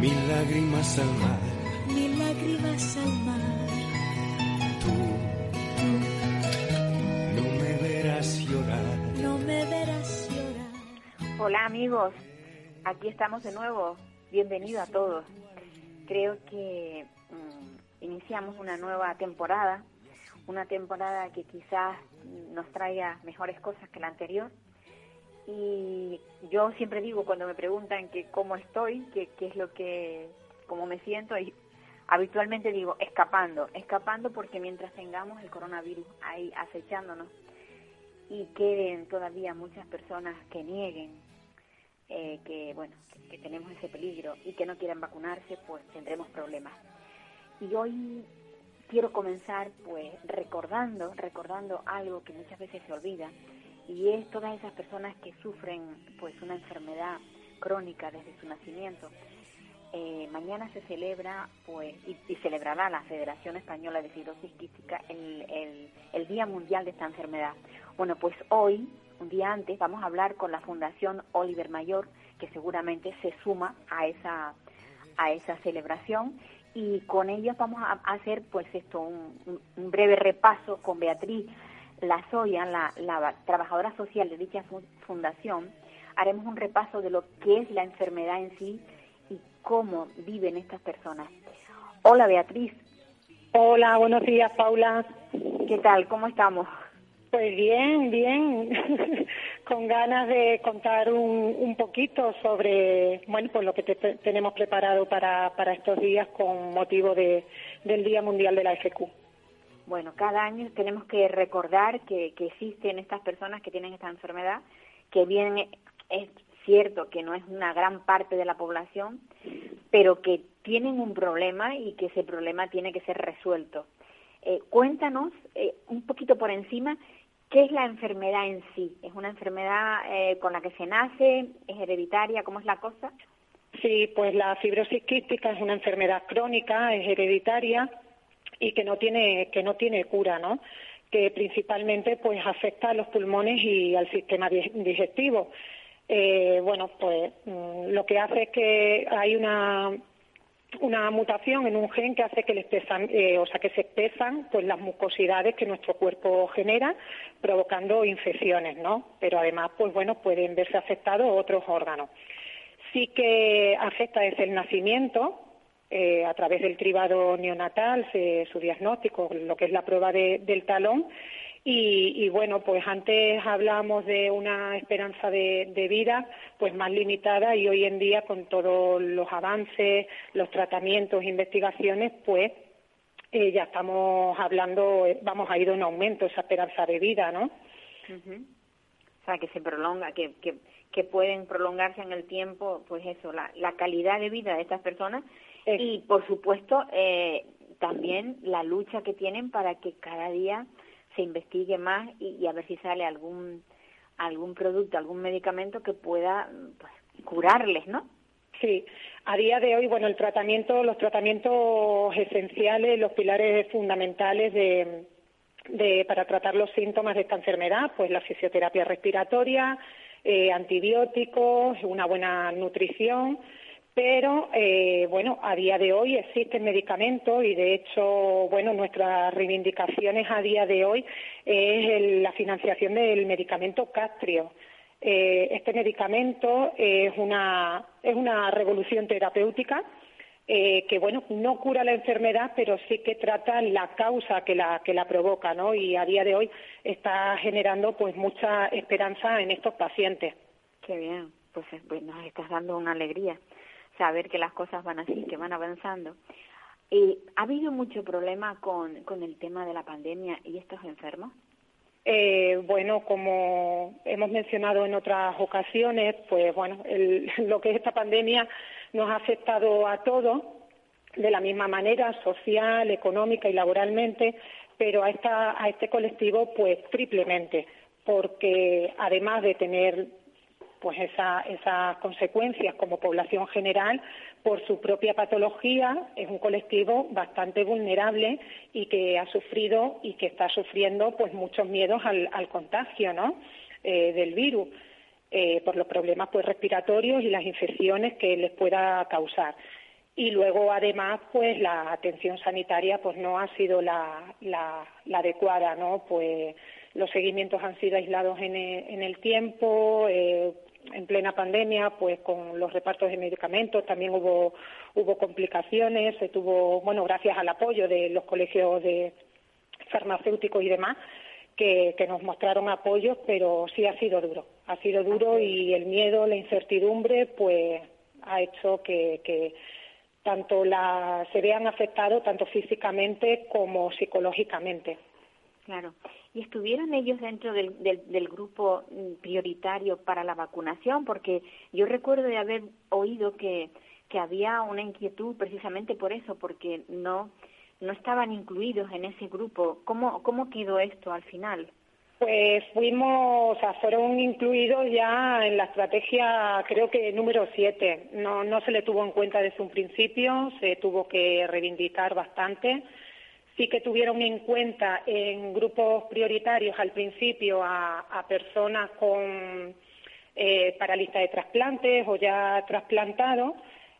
mil lágrimas al mar. mil lágrimas al mar. Tú no me verás llorar. No me verás llorar. Hola amigos, aquí estamos de nuevo. Bienvenido a todos. Creo que mm, iniciamos una nueva temporada, una temporada que quizás nos traiga mejores cosas que la anterior. Y yo siempre digo cuando me preguntan que cómo estoy, que qué es lo que, cómo me siento, y habitualmente digo escapando, escapando porque mientras tengamos el coronavirus ahí acechándonos y queden todavía muchas personas que nieguen eh, que bueno que, que tenemos ese peligro y que no quieran vacunarse pues tendremos problemas. Y hoy quiero comenzar pues recordando recordando algo que muchas veces se olvida y es todas esas personas que sufren pues una enfermedad crónica desde su nacimiento eh, mañana se celebra pues y, y celebrará la Federación Española de Fibrosis Quística el, el, Día Mundial de esta enfermedad. Bueno, pues hoy, un día antes, vamos a hablar con la Fundación Oliver Mayor, que seguramente se suma a esa, a esa celebración y con ellos vamos a hacer pues esto, un breve repaso con Beatriz Lazoya, la, la trabajadora social de dicha fu- fundación. Haremos un repaso de lo que es la enfermedad en sí y cómo viven estas personas. Hola Beatriz, Hola, buenos días, Paula. ¿qué tal? ¿Cómo estamos? Pues bien, bien. Con ganas de contar un, un poquito sobre, bueno, pues lo que te- tenemos preparado para, para estos días con motivo de, del Día Mundial de la FQ. Bueno, cada año tenemos que recordar que, que existen estas personas que tienen esta enfermedad, que bien es cierto que no es una gran parte de la población, pero que tienen un problema y que ese problema tiene que ser resuelto. Eh, cuéntanos eh, un poquito por encima qué es la enfermedad en sí. ¿Es una enfermedad eh, con la que se nace? ¿Es hereditaria? ¿Cómo es la cosa? Sí, pues la fibrosis quística es una enfermedad crónica, es hereditaria y que no tiene que no tiene cura, ¿no? Que principalmente pues afecta a los pulmones y al sistema di- digestivo. Eh, bueno, pues mm, lo que hace es que hay una una mutación en un gen que hace que le espesan, eh, o sea, que se espesan pues las mucosidades que nuestro cuerpo genera, provocando infecciones, ¿no? Pero además, pues bueno, pueden verse afectados otros órganos. Sí que afecta desde el nacimiento, eh, a través del cribado neonatal, su diagnóstico, lo que es la prueba de- del talón. Y, y, bueno, pues antes hablamos de una esperanza de, vida pues más limitada y hoy en día con todos los avances, los tratamientos, investigaciones, pues eh, ya estamos hablando, eh, vamos a ir en aumento esa esperanza de vida, ¿no? O sea, que se prolonga, que, que, que pueden prolongarse en el tiempo, pues eso, la, la calidad de vida de estas personas Y, por supuesto, eh, también la lucha que tienen para que cada día se investigue más y, y a ver si sale algún algún producto, algún medicamento que pueda pues, curarles, ¿no? Sí, a día de hoy, bueno, el tratamiento, los tratamientos esenciales, los pilares fundamentales de, de- para tratar los síntomas de esta enfermedad, pues la fisioterapia respiratoria, eh, antibióticos, una buena nutrición, pero eh, bueno, a día de hoy existen medicamentos y de hecho, bueno, nuestras reivindicaciones a día de hoy es la financiación del medicamento Castrio. Eh, este medicamento es una, es una revolución terapéutica eh, que, bueno, no cura la enfermedad, pero sí que trata la causa que la, que la provoca, ¿no? Y a día de hoy está generando, pues, mucha esperanza en estos pacientes. Qué bien, pues, pues nos estás dando una alegría saber que las cosas van así, que van avanzando. ¿Ha habido mucho problema con, con el tema de la pandemia y estos enfermos? Eh, bueno, como hemos mencionado en otras ocasiones, pues bueno, el- lo que es esta pandemia nos ha afectado a todos de la misma manera, social, económica y laboralmente, pero a, esta, a este colectivo pues triplemente, porque además de tener pues esa, esas consecuencias como población general, por su propia patología, es un colectivo bastante vulnerable y que ha sufrido y que está sufriendo pues muchos miedos al, contagio ¿no? Eh, del virus. Eh, por los problemas pues respiratorios y las infecciones que les pueda causar y luego además pues la atención sanitaria pues no ha sido la, la, adecuada no pues los seguimientos han sido aislados en, en el tiempo eh, en plena pandemia, pues con los repartos de medicamentos también hubo, hubo complicaciones, se tuvo, bueno, gracias al apoyo de los colegios de farmacéuticos y demás, que, que nos mostraron apoyo, pero sí ha sido duro, ha sido duro y el miedo, la incertidumbre, pues ha hecho que, que tanto la, se vean afectados tanto físicamente como psicológicamente. Claro. ¿Y estuvieron ellos dentro del, del, grupo prioritario para la vacunación? Porque yo recuerdo de haber oído que, había una inquietud precisamente por eso, porque no, no estaban incluidos en ese grupo. ¿Cómo, cómo quedó esto al final? Pues fuimos, o sea, fueron incluidos ya en la estrategia, creo que número siete. No, no se le tuvo en cuenta desde un principio, se tuvo que reivindicar bastante sí que tuvieron en cuenta en grupos prioritarios al principio a, personas con eh, parálisis de trasplantes o ya trasplantados,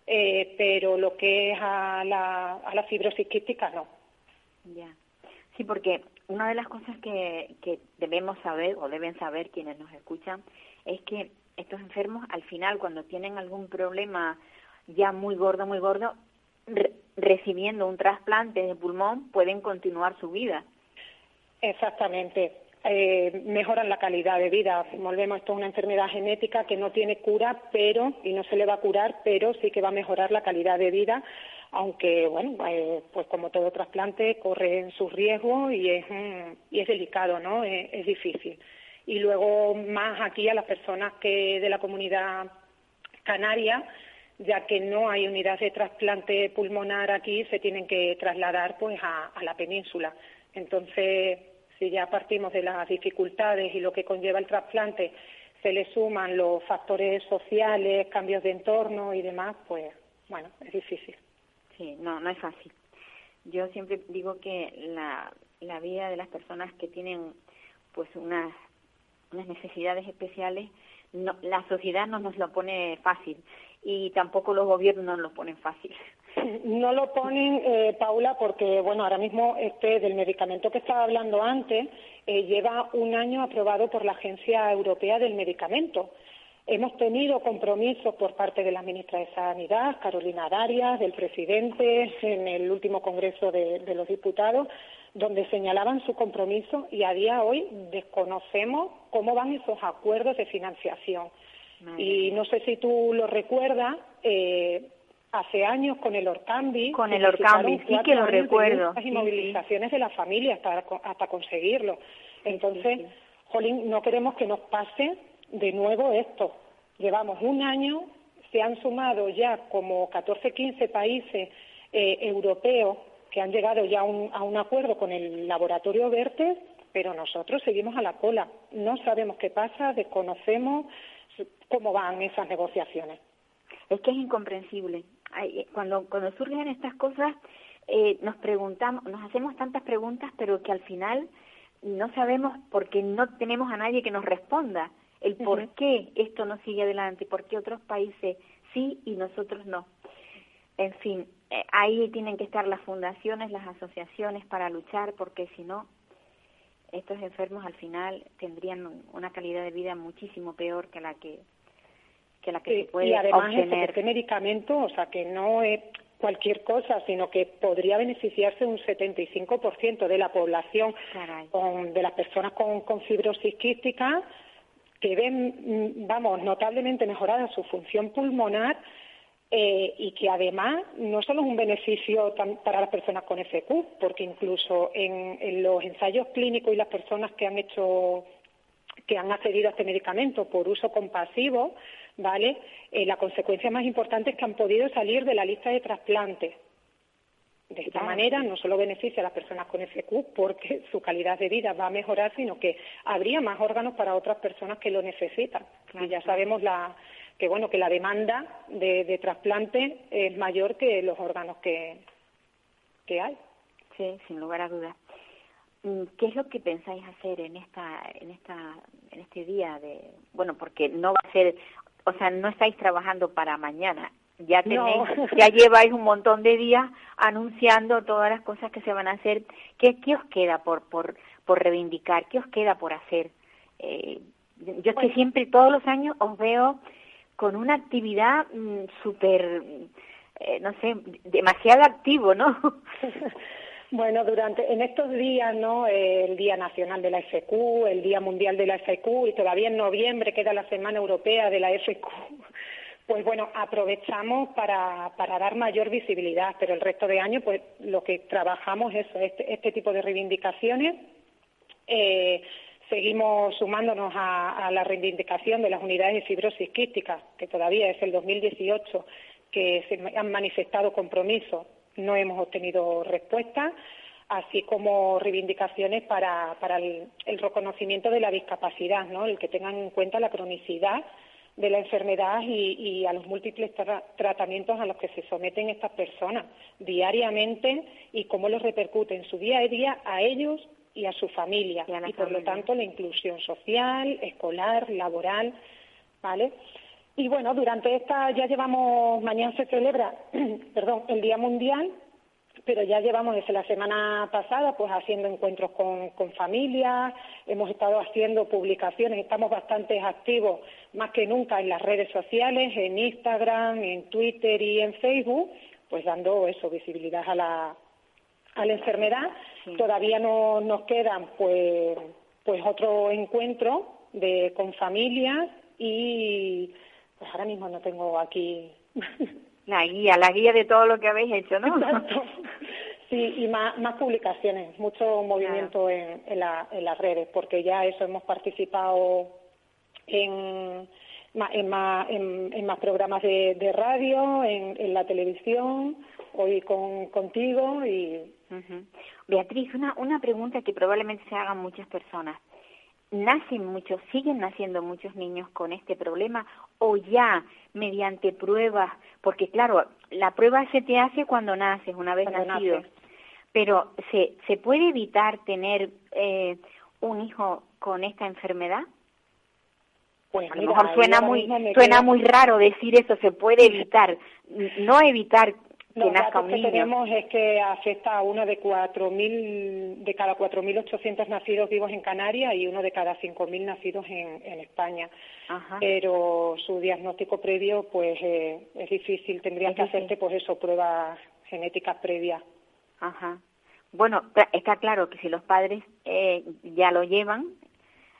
eh, pero lo que es a la, a fibrosis quística no. Ya. Sí, porque una de las cosas que debemos saber o deben saber quienes nos escuchan es que estos enfermos al final cuando tienen algún problema ya muy gordo, muy gordo, recibiendo un trasplante de pulmón pueden continuar su vida. Exactamente. Eh, mejoran la calidad de vida. Volvemos, esto es una enfermedad genética que no tiene cura, pero, y no se le va a curar, pero sí que va a mejorar la calidad de vida, aunque, bueno, eh, pues como todo trasplante, corre su riesgo y es, y es delicado, ¿no? Es, es difícil. Y luego, más aquí a las personas que de la comunidad canaria, ya que no hay unidad de trasplante pulmonar aquí, se tienen que trasladar pues a, la península. Entonces, si ya partimos de las dificultades y lo que conlleva el trasplante, se le suman los factores sociales, cambios de entorno y demás, pues bueno, es difícil. Sí, no, no es fácil. Yo siempre digo que la, la vida de las personas que tienen pues unas, unas necesidades especiales, no, la sociedad no nos lo pone fácil y tampoco los gobiernos no lo ponen fácil. No lo ponen, eh, Paula, porque bueno, ahora mismo este del medicamento que estaba hablando antes eh, lleva un año aprobado por la Agencia Europea del Medicamento. Hemos tenido compromisos por parte de la ministra de Sanidad, Carolina Darias, del presidente, en el último Congreso de, de los Diputados, donde señalaban su compromiso y a día de hoy desconocemos cómo van esos acuerdos de financiación. Y no sé si tú lo recuerdas, eh, hace años con el Orcambi. Con el Orcambi, sí que lo recuerdo. Las movilizaciones de la familia hasta, hasta conseguirlo. Entonces, Jolín, no queremos que nos pase de nuevo esto. Llevamos un año, se han sumado ya como 14, 15 países eh, europeos que han llegado ya a un, a un acuerdo con el laboratorio Vertes, pero nosotros seguimos a la cola. No sabemos qué pasa, desconocemos cómo van esas negociaciones. Es que es incomprensible. Eh, cuando, cuando surgen estas cosas, eh, nos preguntamos, nos hacemos tantas preguntas, pero que al final no sabemos porque no tenemos a nadie que nos responda el por qué esto no sigue adelante, por qué otros países sí y nosotros no. En fin, eh, ahí tienen que estar las fundaciones, las asociaciones para luchar, porque si no, estos enfermos al final tendrían una calidad de vida muchísimo peor que la que que la que se puede y además obtener. este medicamento, o sea, que no es cualquier cosa, sino que podría beneficiarse un 75% de la población con, de las personas con, con fibrosis quística que ven, mm, vamos, notablemente mejorada su función pulmonar eh, y que además no solo es un beneficio para las personas con FQ, porque incluso en, los ensayos clínicos y las personas que han hecho que han accedido a este medicamento por uso compasivo, ¿vale? Eh, la consecuencia más importante es que han podido salir de la lista de trasplantes. De esta manera no solo beneficia a las personas con FQ porque su calidad de vida va a mejorar, sino que habría más órganos para otras personas que lo necesitan. Y ya sabemos la, que bueno que la demanda de, de trasplante es mayor que los órganos que, que hay. Sí, sin lugar a dudas. Mm, ¿Qué es lo que pensáis hacer en esta, en esta, en este día de, bueno, porque no va a ser, o sea, no estáis trabajando para mañana, ya tenéis, ya lleváis un montón de días anunciando todas las cosas que se van a hacer. ¿Qué, qué os queda por, por, por reivindicar? ¿Qué os queda por hacer? Eh, yo es que siempre, todos los años, os veo con una actividad mm, súper, eh, no sé, demasiado activo, ¿no? Bueno, durante en estos días, ¿no? El Día Nacional de la FQ, el Día Mundial de la FQ y todavía en noviembre queda la Semana Europea de la FQ. Pues bueno, aprovechamos para, para dar mayor visibilidad, pero el resto de año, pues lo que trabajamos es este, este tipo de reivindicaciones. Eh, seguimos sumándonos a, la reivindicación de las unidades de fibrosis quística, que todavía es el 2018, que se han manifestado compromiso no hemos obtenido respuesta, así como reivindicaciones para, el, reconocimiento de la discapacidad, el que tengan en cuenta la cronicidad de la enfermedad y, a los múltiples tra tratamientos a los que se someten estas personas diariamente y cómo los repercute en su día a día a ellos y a su familia y, y por lo tanto la inclusión social, escolar, laboral, ¿vale? Y bueno, durante esta ya llevamos, mañana se celebra, perdón, el Día Mundial, pero ya llevamos desde la semana pasada pues haciendo encuentros con, con familias, hemos estado haciendo publicaciones, estamos bastante activos más que nunca en las redes sociales, en Instagram, en Twitter y en Facebook, pues dando eso, visibilidad a la, a la enfermedad. Sí. Todavía no nos quedan pues, pues otro encuentro de, con familias y pues ahora mismo no tengo aquí. La guía, la guía de todo lo que habéis hecho, ¿no? Exacto. Sí, y más, más publicaciones, mucho movimiento claro. en, en, la, en las redes, porque ya eso hemos participado en, en, más, en, en más programas de, de radio, en, en, la televisión, hoy con, contigo y... Uh -huh. Beatriz, una, una pregunta que probablemente se hagan muchas personas. Nacen muchos, siguen naciendo muchos niños con este problema o ya mediante pruebas, porque claro, la prueba se te hace cuando naces, una vez cuando nacido, pero ¿se, ¿se puede evitar tener eh, un hijo con esta enfermedad? Pues a lo mejor suena muy suena muy raro decir eso, se puede evitar, no evitar los datos que tenemos es que afecta a uno de cuatro mil, de cada 4.800 nacidos vivos en Canarias y uno de cada 5.000 nacidos en, en España. Ajá. Pero su diagnóstico previo, pues, eh, es difícil. Tendrían que hacerte, pues, eso, pruebas genéticas previas. Ajá. Bueno, está claro que si los padres eh, ya lo llevan,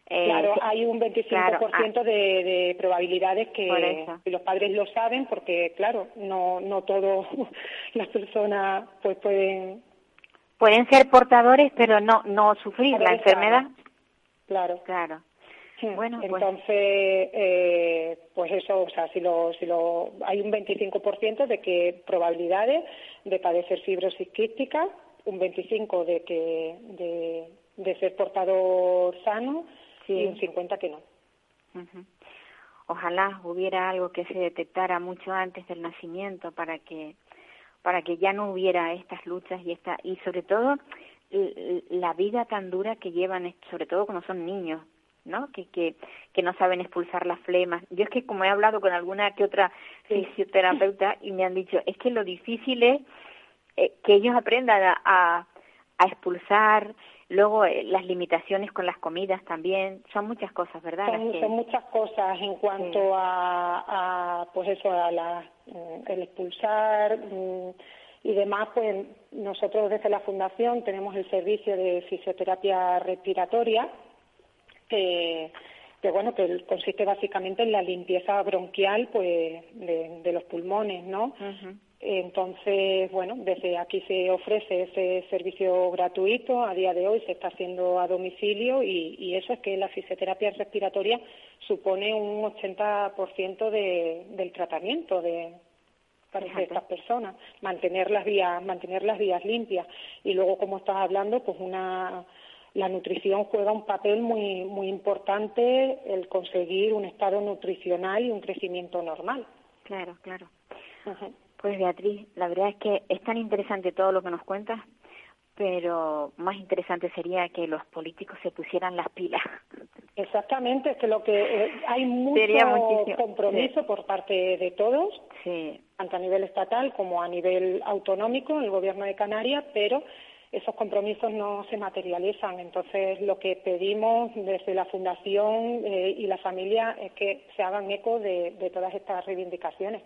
eh, claro, hay un 25% claro, ah, de, de, probabilidades que, los padres lo saben porque, claro, no, no todas las personas pues pueden... Pueden ser portadores, pero no, no sufrir la enfermedad. Claro. Claro. Bueno, pues entonces, pues, eh, pues eso, o sea, si lo, si lo, hay un 25% de que probabilidades de padecer fibrosis quística, un 25 de que de, de ser portador sano sí. y un 50 que no. Uh -huh. Ojalá hubiera algo que se detectara mucho antes del nacimiento para que para que ya no hubiera estas luchas y esta y sobre todo la vida tan dura que llevan sobre todo cuando son niños ¿no? Que, que, que no saben expulsar las flemas. Yo es que como he hablado con alguna que otra fisioterapeuta y me han dicho, es que lo difícil es eh, que ellos aprendan a, a, a expulsar, Luego eh, las limitaciones con las comidas también, son muchas cosas, ¿verdad? Son, que... son muchas cosas en cuanto sí. a, a, pues eso, a la, mm, el expulsar mm, y demás, pues nosotros desde la Fundación tenemos el servicio de fisioterapia respiratoria, que, que bueno, que consiste básicamente en la limpieza bronquial pues de, de los pulmones, ¿no? Uh -huh Entonces, bueno, desde aquí se ofrece ese servicio gratuito, a día de hoy se está haciendo a domicilio y, eso es que la fisioterapia respiratoria supone un 80% de, del tratamiento de, para estas personas, mantener las vías, mantener las vías limpias. Y luego como estás hablando, pues una la nutrición juega un papel muy muy importante el conseguir un estado nutricional y un crecimiento normal. Claro, claro. Pues Beatriz, la verdad es que es tan interesante todo lo que nos cuentas, pero más interesante sería que los políticos se pusieran las pilas. Exactamente, es que lo que eh, hay mucho compromiso por parte de todos, tanto a nivel estatal como a nivel autonómico, en el gobierno de Canarias, pero esos compromisos no se materializan. Entonces, lo que pedimos desde la Fundación eh, y la familia es que se hagan eco de, todas estas reivindicaciones,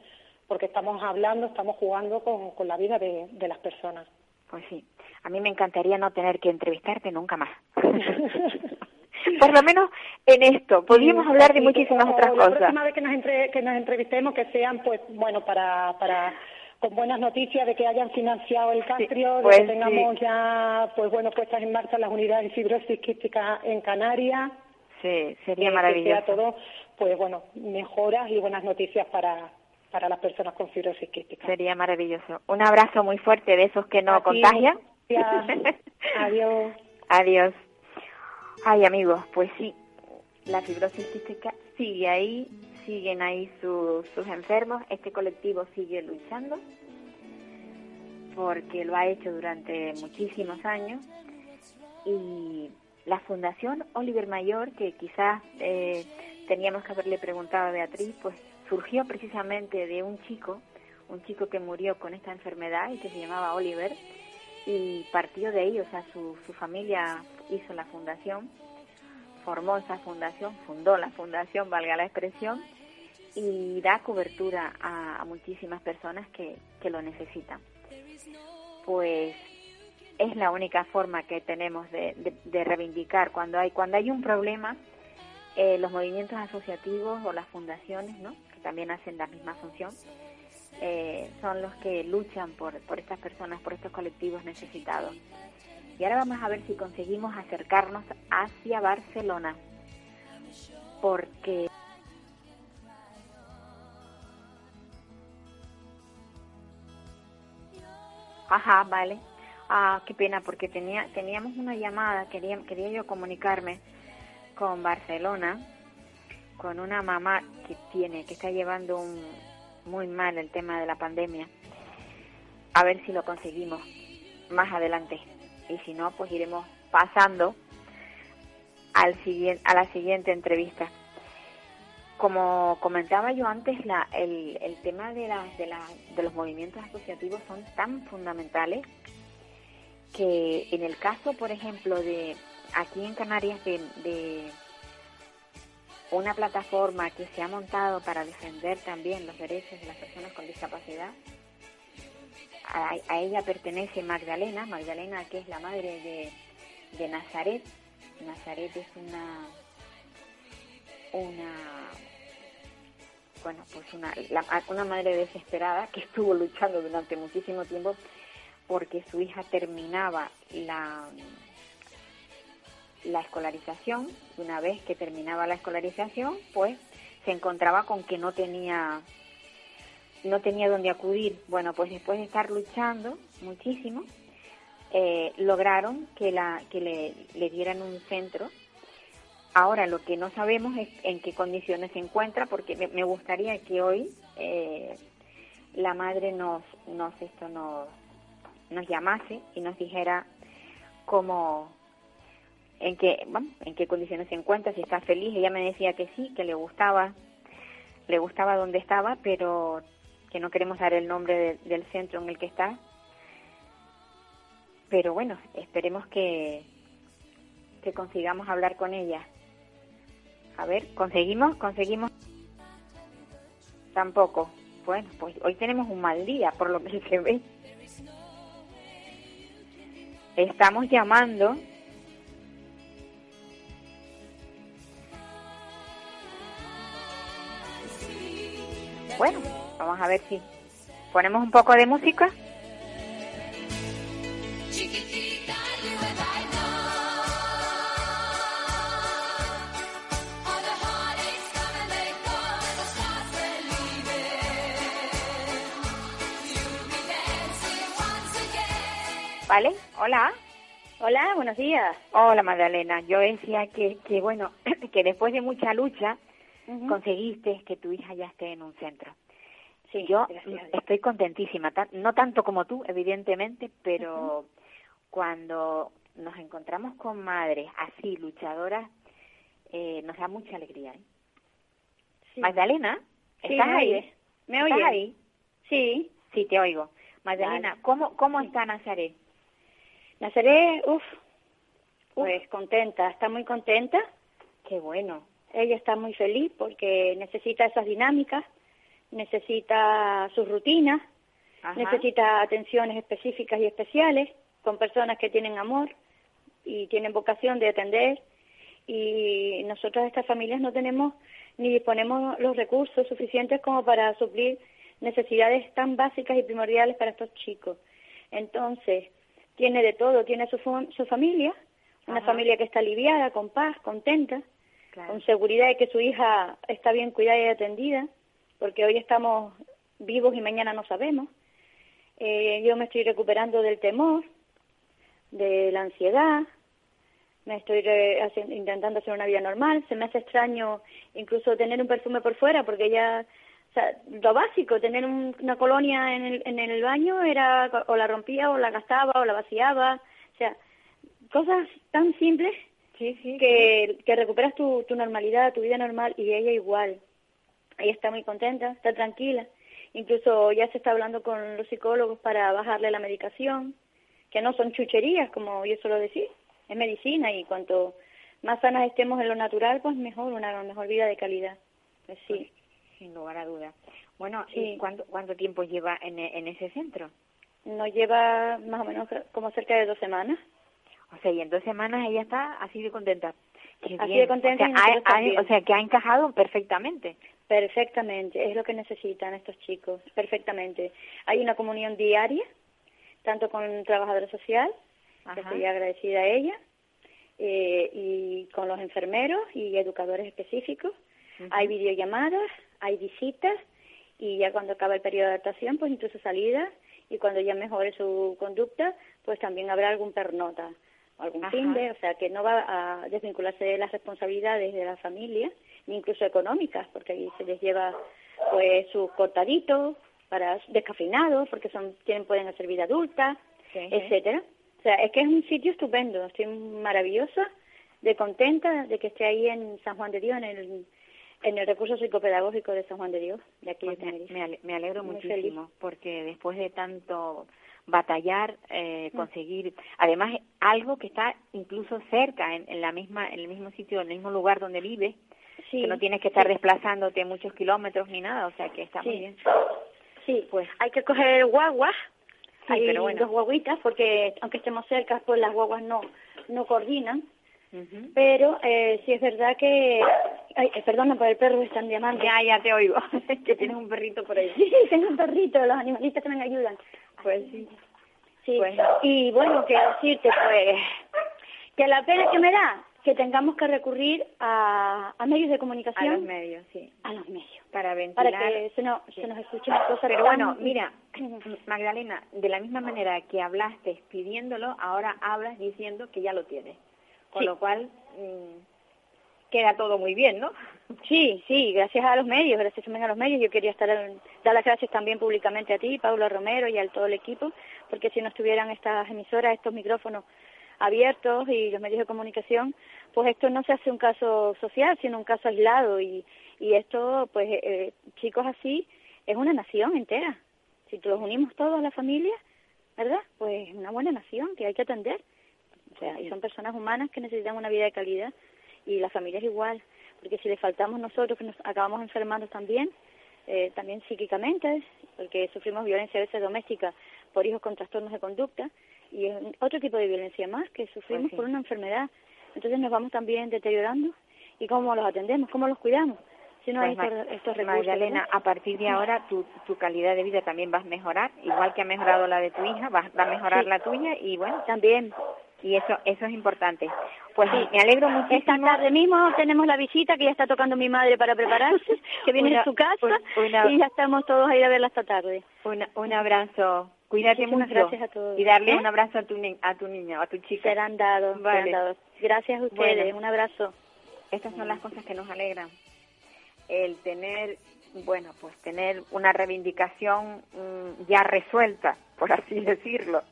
porque estamos hablando, estamos jugando con, la vida de, las personas. Pues sí, a mí me encantaría no tener que entrevistarte nunca más. Por lo menos en esto, podríamos hablar de muchísimas otras cosas. La próxima vez que nos, que nos entrevistemos, que sean, pues, bueno, para, para con buenas noticias de que hayan financiado el castrio, de pues que tengamos ya, pues bueno, puestas en marcha las unidades de fibrosis quística en Canarias. Sí, sería maravilloso. Que sea todo, pues bueno, mejoras y buenas noticias para, para las personas con fibrosis quística. Sería maravilloso. Un abrazo muy fuerte de esos que no contagian. Adiós. Adiós. Ay, amigos, pues sí, la fibrosis quística sigue ahí, siguen ahí sus enfermos, este colectivo sigue luchando porque lo ha hecho durante muchísimos años y la Fundación Oliver Mayor, que quizás eh, teníamos que haberle preguntado a Beatriz, pues surgió precisamente de un chico, un chico que murió con esta enfermedad y que se llamaba Oliver, y partió de ahí, o sea, su, su familia hizo la fundación, formó esa fundación, fundó la fundación, valga la expresión, y da cobertura a, muchísimas personas que, que, lo necesitan. Pues es la única forma que tenemos de, de, reivindicar cuando hay cuando hay un problema eh, los movimientos asociativos o las fundaciones ¿no? que también hacen la misma función eh, son los que luchan por, por estas personas por estos colectivos necesitados y ahora vamos a ver si conseguimos acercarnos hacia Barcelona porque Ajá, vale. Ah, qué pena, porque tenía, teníamos una llamada, quería, quería yo comunicarme con Barcelona, con una mamá que tiene, que está llevando un, muy mal el tema de la pandemia. A ver si lo conseguimos más adelante. Y si no, pues iremos pasando al siguiente, a la siguiente entrevista como comentaba yo antes, la, el, el, tema de, la, de, la, de los movimientos asociativos son tan fundamentales que en el caso, por ejemplo, de aquí en Canarias, de, una plataforma que se ha montado para defender también los derechos de las personas con discapacidad, a, ella pertenece Magdalena, Magdalena que es la madre de, Nazaret. Nazaret es una una bueno, pues una, una madre desesperada que estuvo luchando durante muchísimo tiempo porque su hija terminaba la, la escolarización. Una vez que terminaba la escolarización, pues se encontraba con que no tenía no tenía dónde acudir. Bueno, pues después de estar luchando muchísimo, eh, lograron que la que le, dieran un centro Ahora lo que no sabemos es en qué condiciones se encuentra, porque me, gustaría que hoy eh, la madre nos, nos esto nos, nos llamase y nos dijera cómo, en qué, bueno, en qué condiciones se encuentra, si está feliz. Ella me decía que sí, que le gustaba, le gustaba donde estaba, pero que no queremos dar el nombre del centro en el que está. Pero bueno, esperemos que, que consigamos hablar con ella. A ver, ¿conseguimos? ¿Conseguimos? Tampoco. Bueno, pues hoy tenemos un mal día, por lo que se ve. Estamos llamando. Bueno, vamos a ver si ¿Ponemos un poco de música? ¿Vale? Hola. Hola, buenos días. Hola, Magdalena. Yo decía que, que bueno, que después de mucha lucha conseguiste que tu hija ya esté en un centro. Sí, Yo estoy contentísima, no tanto como tú, evidentemente, pero cuando nos encontramos con madres así, luchadoras, eh, nos da mucha alegría. ¿eh? Sí. Magdalena, ¿estás me ahí? oyes. ¿Me ¿Estás oyes? ahí? Sí. Sí, te oigo. Magdalena, Vale. ¿cómo, ¿cómo está Nazaret? Nazaret, uff, pues contenta, está muy contenta. Qué bueno. Ella está muy feliz porque necesita esas dinámicas, necesita sus rutinas, Ajá. necesita atenciones específicas y especiales con personas que tienen amor y tienen vocación de atender. Y nosotros, estas familias, no tenemos ni disponemos los recursos suficientes como para suplir necesidades tan básicas y primordiales para estos chicos. Entonces, tiene de todo, tiene su, su familia, una Ajá. familia que está aliviada, con paz, contenta, Con seguridad de que su hija está bien cuidada y atendida, porque hoy estamos vivos y mañana no sabemos. Eh, yo me estoy recuperando del temor, de la ansiedad, me estoy re- haci- intentando hacer una vida normal, se me hace extraño incluso tener un perfume por fuera, porque ya, o sea, lo básico, tener un- una colonia en el, en el baño era o la rompía o la gastaba o la vaciaba, o sea, cosas tan simples Sí, sí. que, que recuperas tu, tu normalidad, tu vida normal y ella igual. Ella está muy contenta, está tranquila. Incluso ya se está hablando con los psicólogos para bajarle la medicación, que no son chucherías, como yo suelo decir, es medicina y cuanto más sanas estemos en lo natural, pues mejor, una mejor vida de calidad. Pues sí. Sin lugar a dudas. Bueno, Sí. ¿y cuánto, cuánto tiempo lleva en, en ese centro? Nos lleva más o menos como cerca de dos semanas. O sea, y en dos semanas ella está así de contenta. Qué Así bien. de contenta O sea, ha- ha- o sea, que ha encajado perfectamente. Perfectamente, es lo que necesitan estos chicos, perfectamente. Hay una comunión diaria, tanto con trabajadora social, que estoy agradecida a ella, eh, y con los enfermeros y educadores específicos. Hay videollamadas, hay visitas, y ya cuando acaba el periodo de adaptación, pues incluso salidas, y cuando ya mejore su conducta, pues también habrá algún pernota, algún Ajá. fin de, o sea, que no va a desvincularse de las responsabilidades de la familia, ni incluso económicas, porque ahí se les lleva pues sus cortaditos para descafeinados, porque son tienen pueden hacer vida adulta, Sí. etcétera. O sea, es que es un sitio estupendo, estoy maravillosa, de contenta de que esté ahí en San Juan de Dios, en el, en el recurso psicopedagógico de San Juan de Dios, de aquí Pues de me, Tenerife. alegro Muy muchísimo porque después de tanto batallar eh, conseguir además algo que está incluso cerca en, en la misma en el mismo sitio en el mismo lugar donde vives Sí, que no tienes que estar sí. desplazándote muchos kilómetros ni nada o sea que está muy bien Sí, pues hay que coger guaguas, hay pero bueno. dos guaguitas, porque aunque estemos cerca, pues las guaguas no, no coordinan, pero eh, sí es verdad que... Ay, eh, perdona por el perro, están llamando. ya ya te oigo que tienes un perrito por ahí Sí, tengo un perrito, los animalistas también ayudan. Pues sí Sí, Pues- y bueno, que decirte, pues, que la pena que me da que tengamos que recurrir a, a medios de a comunicación. los medios sí A los medios. para ventilar Para que se nos, Sí. se nos escuche una cosa Pero tan- bueno, mira, Magdalena, de la misma manera que hablaste pidiéndolo, ahora hablas diciendo que ya lo tienes. Con Sí. lo cual, mm, queda todo muy bien, ¿no? Sí, sí, gracias a los medios, gracias también a los medios. Yo quería estar dar las gracias también públicamente a ti, Paula Romero, y a todo el equipo, porque si no estuvieran estas emisoras, estos micrófonos abiertos y los medios de comunicación, pues esto no se hace un caso social, sino un caso aislado. Y, y esto, pues, eh, chicos así, es una nación entera. Si los unimos todos a la familia, ¿verdad? Pues una buena nación que hay que atender. O sea, y son personas humanas que necesitan una vida de calidad y la familia es igual, porque si le faltamos nosotros, que nos acabamos enfermando también, eh, también psíquicamente, porque sufrimos violencia a veces doméstica por hijos con trastornos de conducta, y es otro tipo de violencia más que sufrimos Pues sí. por una enfermedad. Entonces nos vamos también deteriorando. ¿Y cómo los atendemos? ¿Cómo los cuidamos? si no hay Pues, estos, estos recursos. Magdalena, ¿no? a partir de ahora tu, tu calidad de vida también va a mejorar, igual que ha mejorado la de tu hija, va, va a mejorar Sí. la tuya y bueno, También. Y eso eso es importante. Pues me alegro Esta muchísimo. tarde mismo tenemos la visita que ya está tocando mi madre para prepararse, que viene Una- de su casa un- una- y ya estamos todos a ir a verla esta tarde. Un, un abrazo. Cuídate Muchísimas mucho. gracias a todos. Y darle ¿Eh? un abrazo a tu, ni- a tu niño, a tu chica. Serán dados, Vale. serán dados. Gracias a ustedes, Bueno. un abrazo. Estas son las cosas que nos alegran. El tener, bueno, pues tener una reivindicación mm, ya resuelta, por así decirlo.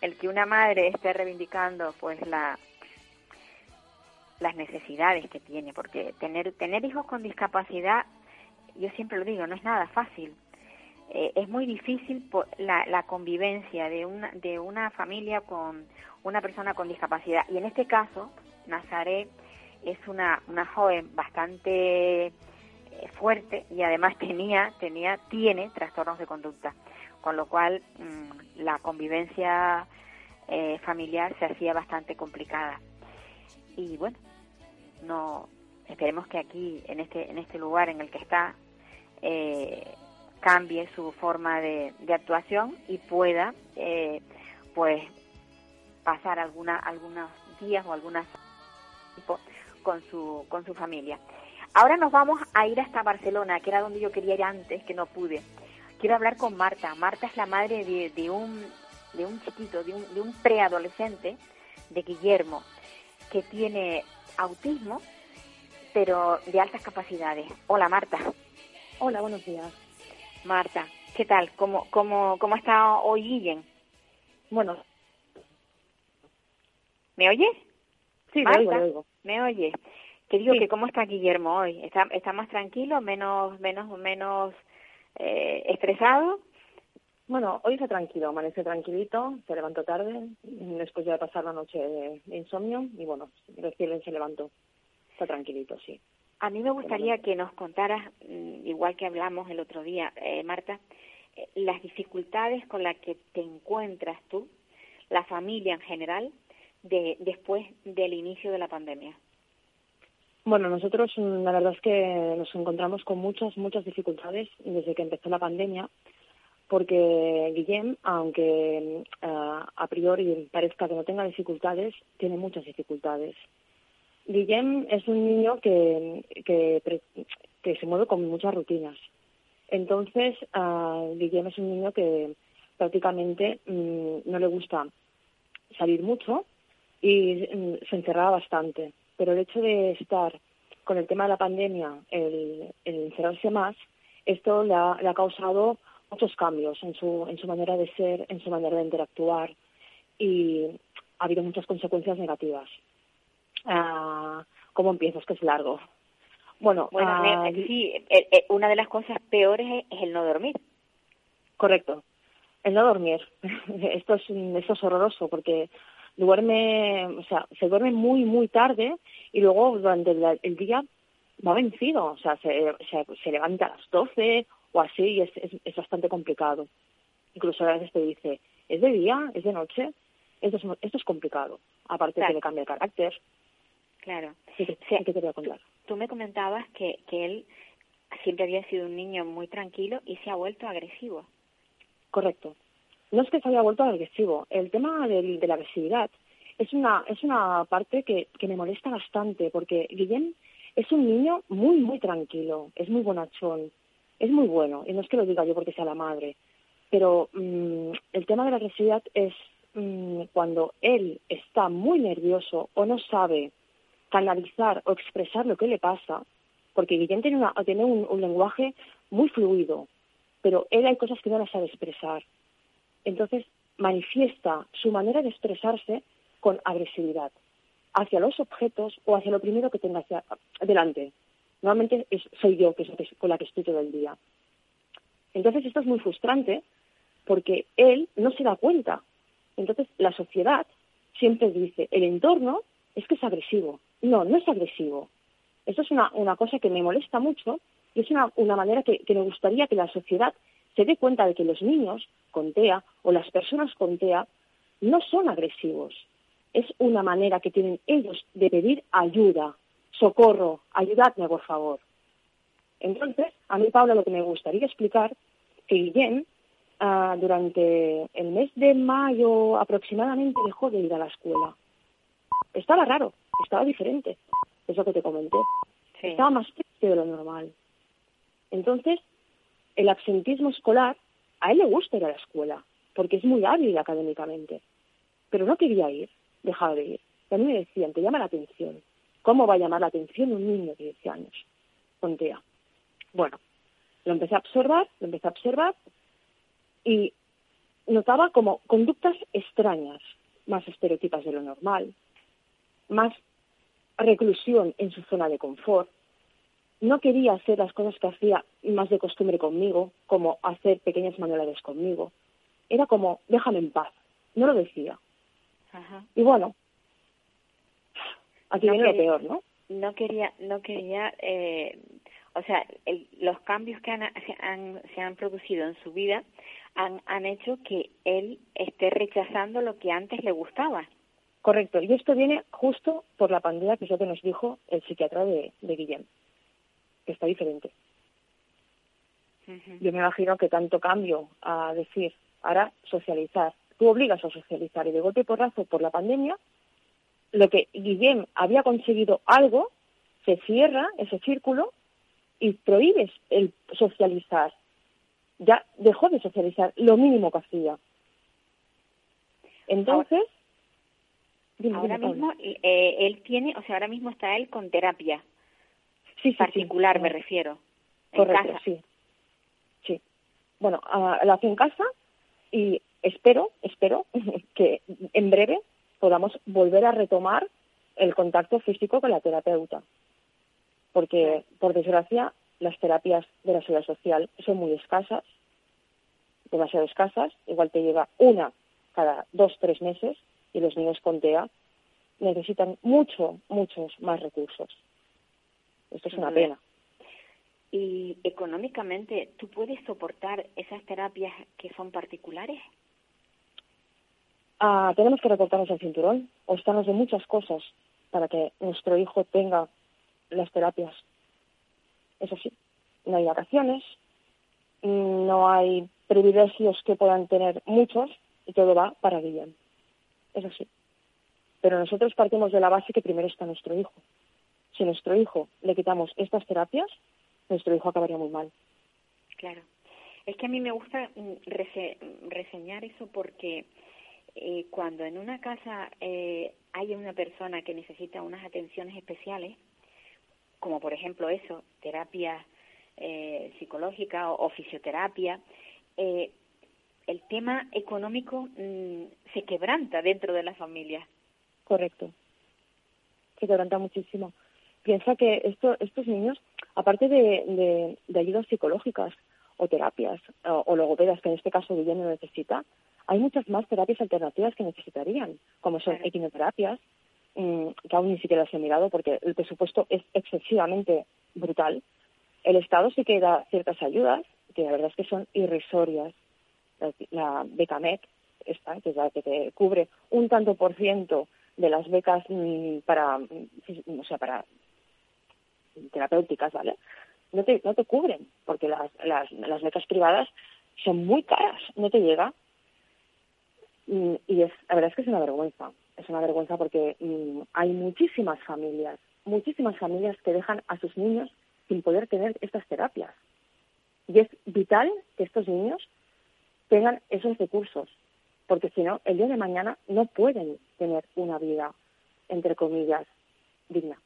El que una madre esté reivindicando, pues la las necesidades que tiene, porque tener tener hijos con discapacidad, yo siempre lo digo, no es nada fácil. Eh, es muy difícil po- la, la convivencia de una de una familia con una persona con discapacidad y en este caso Nazaret es una, una joven bastante eh, fuerte y además tenía, tenía, tiene trastornos de conducta, con lo cual mm, la convivencia eh, familiar se hacía bastante complicada. Y bueno, no esperemos que aquí, en este, en este lugar en el que está, eh, cambie su forma de, de actuación y pueda, eh, pues, pasar alguna, algunos días o algunas con su, con su familia. Ahora nos vamos a ir hasta Barcelona, que era donde yo quería ir antes, que no pude. Quiero hablar con Marta. Marta es la madre de, de un, de un chiquito, de un, de un preadolescente, de Guillermo, que tiene autismo, pero de altas capacidades. Hola Marta. Hola, buenos días. Marta, ¿qué tal? ¿Cómo, cómo, cómo está hoy Guillem? Bueno, ¿Me oyes? sí, Marta, oigo, lo oigo. ¿Me oyes? Te digo Sí. que cómo está Guillermo hoy. ¿Está, está más tranquilo, menos, menos, menos eh, estresado? Bueno, hoy está tranquilo, amanece tranquilito, se levantó tarde, después de pasar la noche de, de insomnio, y bueno, recién se levantó. Está tranquilito, sí. A mí me gustaría que nos contaras, mm, igual que hablamos el otro día, eh, Marta, eh, las dificultades con las que te encuentras tú, la familia en general, de, después del inicio de la pandemia. Bueno, nosotros mm, la verdad es que nos encontramos con muchas, muchas dificultades desde que empezó la pandemia, porque Guillem, aunque mm, ah, a priori parezca que no tenga dificultades, tiene muchas dificultades. Guillem es un niño que, que, pre- que se mueve con muchas rutinas. Entonces, ah, Guillem es un niño que prácticamente mm, no le gusta salir mucho y mm, se encerraba bastante. Pero el hecho de estar con el tema de la pandemia, el, el encerrarse más, esto le ha, le ha causado muchos cambios en su, en su manera de ser, en su manera de interactuar y ha habido muchas consecuencias negativas. Ah, ¿Cómo empiezas? Que es largo. Bueno, Bueno, ah, sí, eh, eh, una de las cosas peores es, el no dormir. Correcto. El no dormir. esto es esto es horroroso porque duerme, o sea, se duerme muy muy tarde y luego durante el, día va vencido, o sea, se, se, se levanta a las 12 o así y es, es, es bastante complicado. Incluso a veces te dice, ¿es de día? ¿Es de noche? Esto es, esto es complicado. Aparte Claro. que le cambia el carácter. Claro. Sí, Sí. que te voy a contar. Tú me comentabas que, que él siempre había sido un niño muy tranquilo y se ha vuelto agresivo. Correcto. No es que se haya vuelto agresivo. El tema del- de la agresividad es una, es una parte que, me molesta bastante porque Guillem es un niño muy, muy tranquilo, es muy bonachón, es muy bueno. Y no es que lo diga yo porque sea la madre, pero mm, el tema de la agresividad es mm, cuando él está muy nervioso o no sabe canalizar o expresar lo que le pasa, porque Guillem tiene, una, tiene un, un lenguaje muy fluido, pero él hay cosas que no las sabe expresar. Entonces manifiesta su manera de expresarse con agresividad hacia los objetos o hacia lo primero que tenga delante. Normalmente es- soy yo que con la que estoy todo el día. Entonces esto es muy frustrante porque él no se da cuenta. Entonces la sociedad siempre dice, el entorno es que es agresivo. No, no es agresivo. Esto es una, una cosa que me molesta mucho y es una, una manera que me gustaría que la sociedad se dé cuenta de que los niños con TEA o las personas con TEA no son agresivos. Es una manera que tienen ellos de pedir ayuda, socorro, ayudadme por favor. Entonces, a mí, Paula, lo que me gustaría explicar que Guillem, ah, durante el mes de mayo aproximadamente, dejó de ir a la escuela. Estaba raro, estaba diferente, es lo que te comenté. Sí. Estaba más triste de lo normal. Entonces, el absentismo escolar, a él le gusta ir a la escuela, porque es muy hábil académicamente. Pero no quería ir, dejaba de ir. Y a mí me decían, te llama la atención. ¿Cómo va a llamar la atención un niño de 10 años? Con TEA. Bueno, lo empecé a observar, lo empecé a observar y notaba como conductas extrañas, más estereotipas de lo normal, más reclusión en su zona de confort. No quería hacer las cosas que hacía más de costumbre conmigo, como hacer pequeñas manualidades conmigo. Era como, déjame en paz. No lo decía. Ajá. Y bueno, aquí No viene lo peor, ¿no? No quería, no quería, eh, o sea, el- los cambios que han, se han, se han producido en su vida han, han hecho que él esté rechazando lo que antes le gustaba. Correcto. Y esto viene justo por la pandemia, que es lo que nos dijo el psiquiatra de, de Guillem, que está diferente. Yo me imagino que tanto cambio a decir, ahora socializar, tú obligas a socializar y de golpe y porrazo por la pandemia, lo que Guillem había conseguido algo, se cierra ese círculo y prohíbes el socializar. Ya dejó de socializar lo mínimo que hacía. Entonces, Ahora dime, mismo eh, él tiene, o sea, ahora mismo está él con terapia Sí, sí, sí. particular, me refiero, en Correcto, casa. sí. Sí. Bueno, ah, lo hace en casa y espero, espero que en breve podamos volver a retomar el contacto físico con la terapeuta. Porque, por desgracia, las terapias de la seguridad social son muy escasas, demasiado escasas. Igual te llega una cada dos, tres meses y los niños con TEA necesitan mucho, muchos más recursos. Esto es una pena. Y económicamente, ¿tú puedes soportar esas terapias que son particulares? Ah, tenemos que recortarnos el cinturón o estarnos de muchas cosas para que nuestro hijo tenga las terapias. Es así. No hay vacaciones, no hay privilegios que puedan tener muchos y todo va para Guillem. Es así. Pero nosotros partimos de la base que primero está nuestro hijo. Si a nuestro hijo le quitamos estas terapias, nuestro hijo acabaría muy mal. Claro. Es que a mí me gusta mm, rese- reseñar eso porque eh, cuando en una casa eh, hay una persona que necesita unas atenciones especiales, como por ejemplo eso, terapia eh, psicológica o, o fisioterapia, eh, el tema económico mm, se quebranta dentro de la familia. Correcto. Se quebranta muchísimo. Piensa que esto, estos niños, aparte de, de- de ayudas psicológicas o terapias o, o logopedas, que en este caso Guillermo no necesita, hay muchas más terapias alternativas que necesitarían, como son Claro. equinoterapias, mm, que aún ni siquiera las he mirado porque el presupuesto es excesivamente brutal. El Estado sí que da ciertas ayudas, que la verdad es que son irrisorias. La, la beca MEC, esta, que es la que te cubre un tanto por ciento de las becas mm, para, mm, o sea, para terapéuticas, ¿vale? No te, no te cubren, porque las, las, las privadas son muy caras, no te llega. Mm, Y es, la verdad es que es una vergüenza, es una vergüenza porque mm, hay muchísimas familias, muchísimas familias que dejan a sus niños sin poder tener estas terapias. Y es vital que estos niños tengan esos recursos, porque si no, el día de mañana no pueden tener una vida, entre comillas, digna.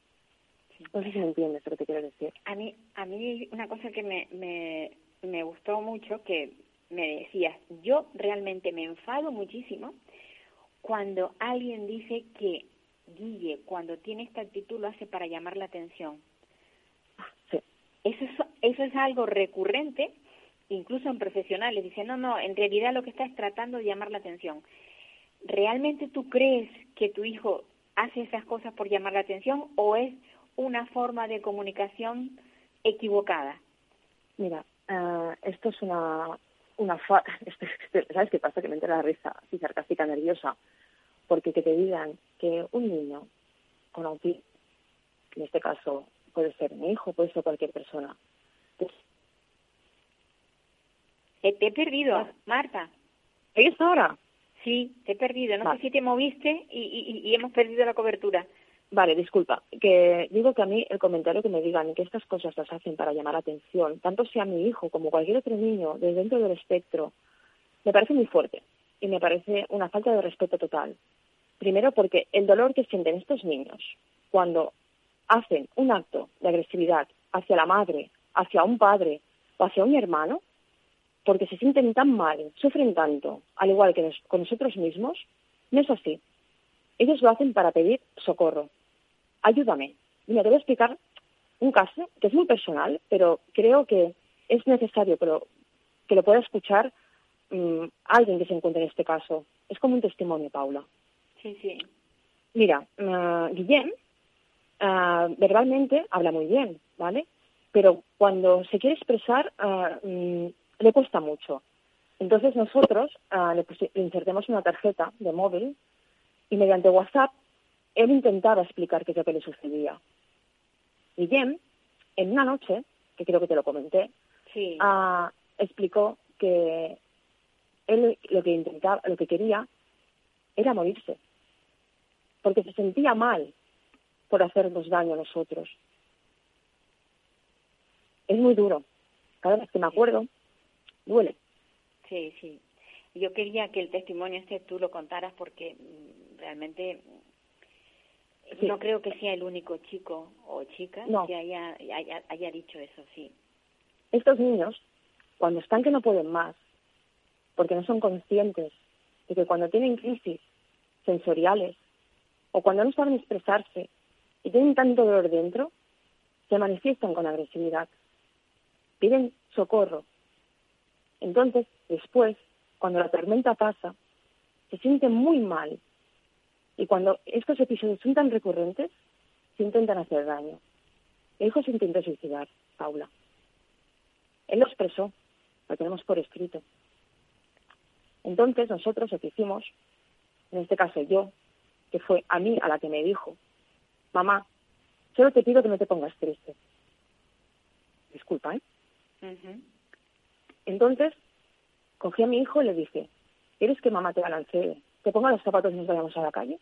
Entiendes lo que quiero decir. A mí, a mí una cosa que me, me, me gustó mucho que me decías, yo realmente me enfado muchísimo cuando alguien dice que Guille, cuando tiene esta actitud, lo hace para llamar la atención. Sí, Eso es, eso es algo recurrente, incluso en profesionales. Dicen, no, no, en realidad lo que está es tratando de llamar la atención. ¿Realmente tú crees que tu hijo hace esas cosas por llamar la atención o es una forma de comunicación equivocada? mira, ah, esto es una, una fa ¿sabes qué pasa? Que me entra la risa así sarcástica, nerviosa, porque que te digan que un niño con autismo, en este caso puede ser mi hijo, puede ser cualquier persona, Eh, te he perdido, Marta. ¿Oyes ahora? Sí, te he perdido. No Vale. sé si te moviste y, y- y hemos perdido la cobertura. Vale, disculpa. Que digo que a mí el comentario que me digan que estas cosas las hacen para llamar la atención, tanto sea mi hijo como cualquier otro niño de dentro del espectro, me parece muy fuerte y me parece una falta de respeto total. Primero porque el dolor que sienten estos niños cuando hacen un acto de agresividad hacia la madre, hacia un padre o hacia un hermano, porque se sienten tan mal, sufren tanto, al igual que con nosotros mismos, no es así. Ellos lo hacen para pedir socorro. Ayúdame. Mira, te voy a explicar un caso que es muy personal, pero creo que es necesario que lo, que lo pueda escuchar mm, alguien que se encuentre en este caso. Es como un testimonio, Paula. Sí, sí. Mira, ah, Guillem ah, verbalmente habla muy bien, ¿vale? Pero cuando se quiere expresar mm, le cuesta mucho. Entonces nosotros le, le insertemos una tarjeta de móvil y mediante WhatsApp él intentaba explicar qué es lo que le sucedía. Guillem, en una noche, que creo que te lo comenté, Sí. ah, explicó que él lo que intentaba, lo que quería era morirse, porque se sentía mal por hacernos daño a nosotros. Es muy duro. Cada vez que me acuerdo, duele. Sí, sí. Yo quería que el testimonio este tú lo contaras porque mm, realmente Sí. no creo que sea el único chico o chica No. que haya, haya, haya dicho eso, sí. Estos niños, cuando están que no pueden más, porque no son conscientes de que cuando tienen crisis sensoriales o cuando no saben expresarse y tienen tanto dolor dentro, se manifiestan con agresividad. Piden socorro. Entonces, después, cuando la tormenta pasa, se sienten muy mal. Y cuando estos episodios son tan recurrentes, se intentan hacer daño. Mi hijo se intentó suicidar, Paula. Él lo expresó, lo tenemos por escrito. Entonces nosotros lo que hicimos, en este caso yo, que fue a mí a la que me dijo, mamá, solo te pido que no te pongas triste. Disculpa, ¿eh? Entonces cogí a mi hijo y le dije, ¿quieres que mamá te balancee? ¿Te ponga los zapatos y nos vayamos a la calle?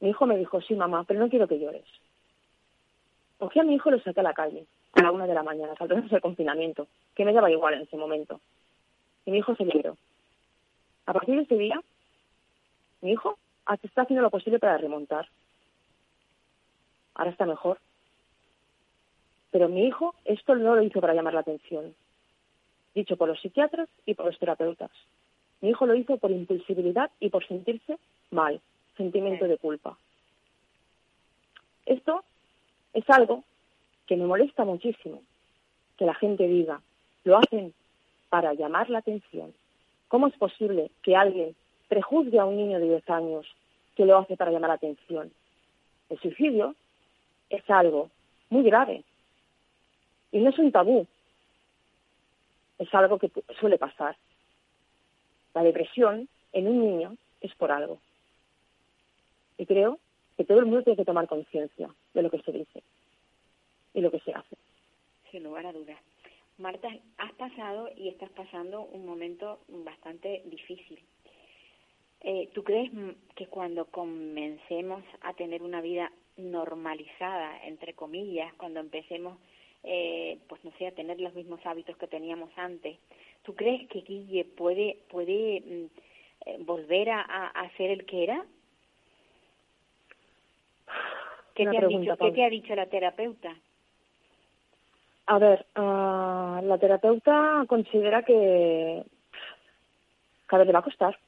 Mi hijo me dijo, sí, mamá, pero no quiero que llores. Cogí a mi hijo y lo saqué a la calle, a la una de la mañana, saltándose el confinamiento, que me daba igual en ese momento. Y mi hijo se liberó. A partir de ese día, mi hijo está haciendo lo posible para remontar. Ahora está mejor. Pero mi hijo esto no lo hizo para llamar la atención, dicho por los psiquiatras y por los terapeutas. Mi hijo lo hizo por impulsibilidad y por sentirse mal, sentimiento de culpa. Esto es algo que me molesta muchísimo, que la gente diga, lo hacen para llamar la atención. ¿Cómo es posible que alguien prejuzgue a un niño de 10 años que lo hace para llamar la atención? El suicidio es algo muy grave y no es un tabú, es algo que suele pasar. La depresión en un niño es por algo. Y creo que todo el mundo tiene que tomar conciencia de lo que se dice y lo que se hace. Sin lugar a dudas. Marta, has pasado y estás pasando un momento bastante difícil. Eh, ¿Tú crees que cuando comencemos a tener una vida normalizada, entre comillas, cuando empecemos, eh, pues no sé, a tener los mismos hábitos que teníamos antes, ¿tú crees que Guille puede, puede mm, volver a, a, a ser el que era? ¿Qué te, ha pregunta, dicho, ¿Qué Paula. te ha dicho la terapeuta? A ver, ah, la terapeuta considera que cada vez le va a costar.